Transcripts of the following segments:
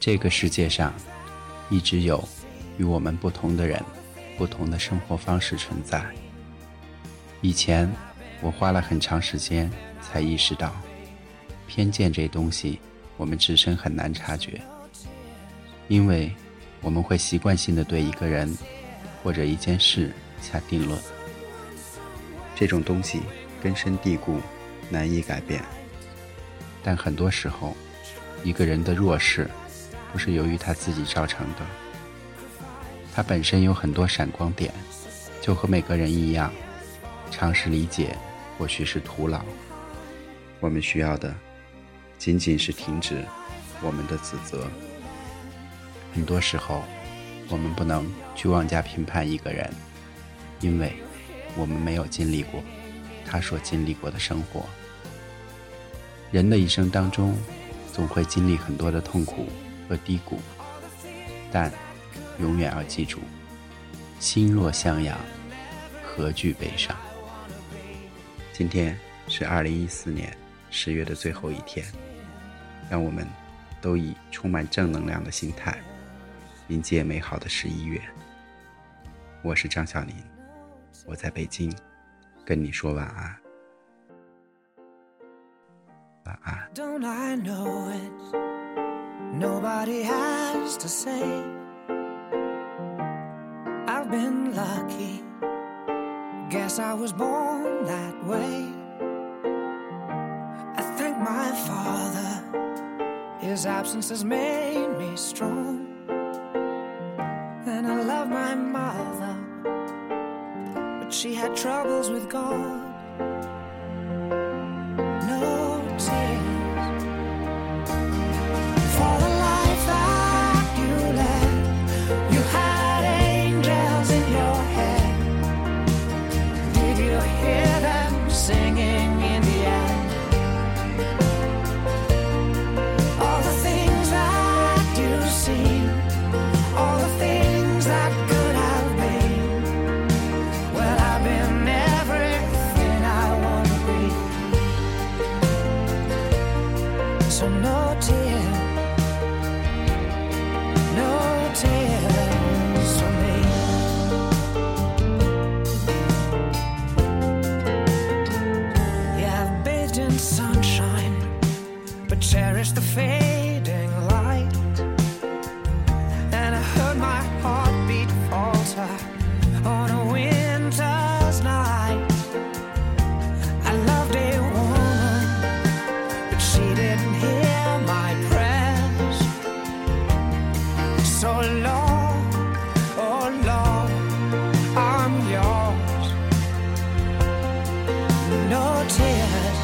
这个世界上，一直有与我们不同的人，不同的生活方式存在。以前，我花了很长时间才意识到，偏见这东西，我们自身很难察觉，因为我们会习惯性的对一个人或者一件事下定论。这种东西根深蒂固，难以改变。但很多时候，一个人的弱势。不是由于他自己造成的，他本身有很多闪光点，就和每个人一样，尝试理解或许是徒劳。我们需要的，仅仅是停止我们的自责。很多时候，我们不能去妄加评判一个人，因为我们没有经历过他所经历过的生活。人的一生当中，总会经历很多的痛苦。和低谷，但永远要记住：心若向阳，何惧悲伤？今天是二零一四年十月的最后一天，让我们都以充满正能量的心态迎接美好的十一月。我是张小林，我在北京，跟你说晚安，晚安。Nobody has to say. I've been lucky. Guess I was born that way. I thank my father His absence has made me strong. And I love my mother But she had troubles with God So no tear, no tears for me. Yeah, I've bathed in sunshine, but cherish the fade. so long, oh Lord, I'm yours. No tears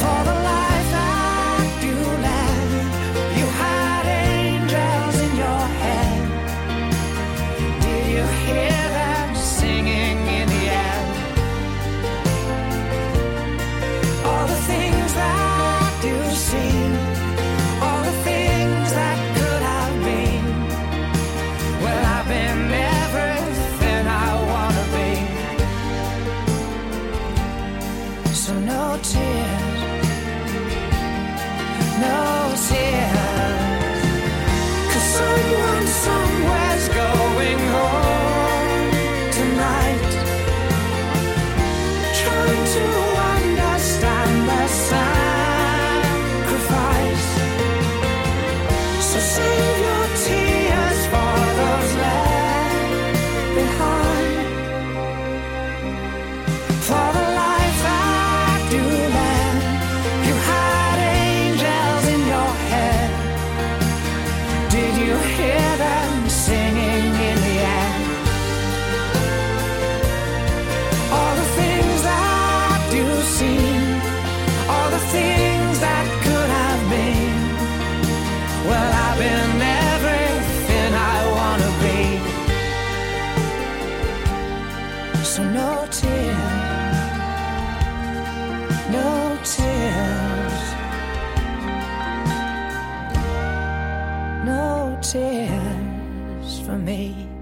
for the life that you led. You had angels in your head. Did you hear? So no tears, no you hear them singing in the air? All the things all the things that could have been. Well, I've been everything I wanna be. So no tears. Tears for me.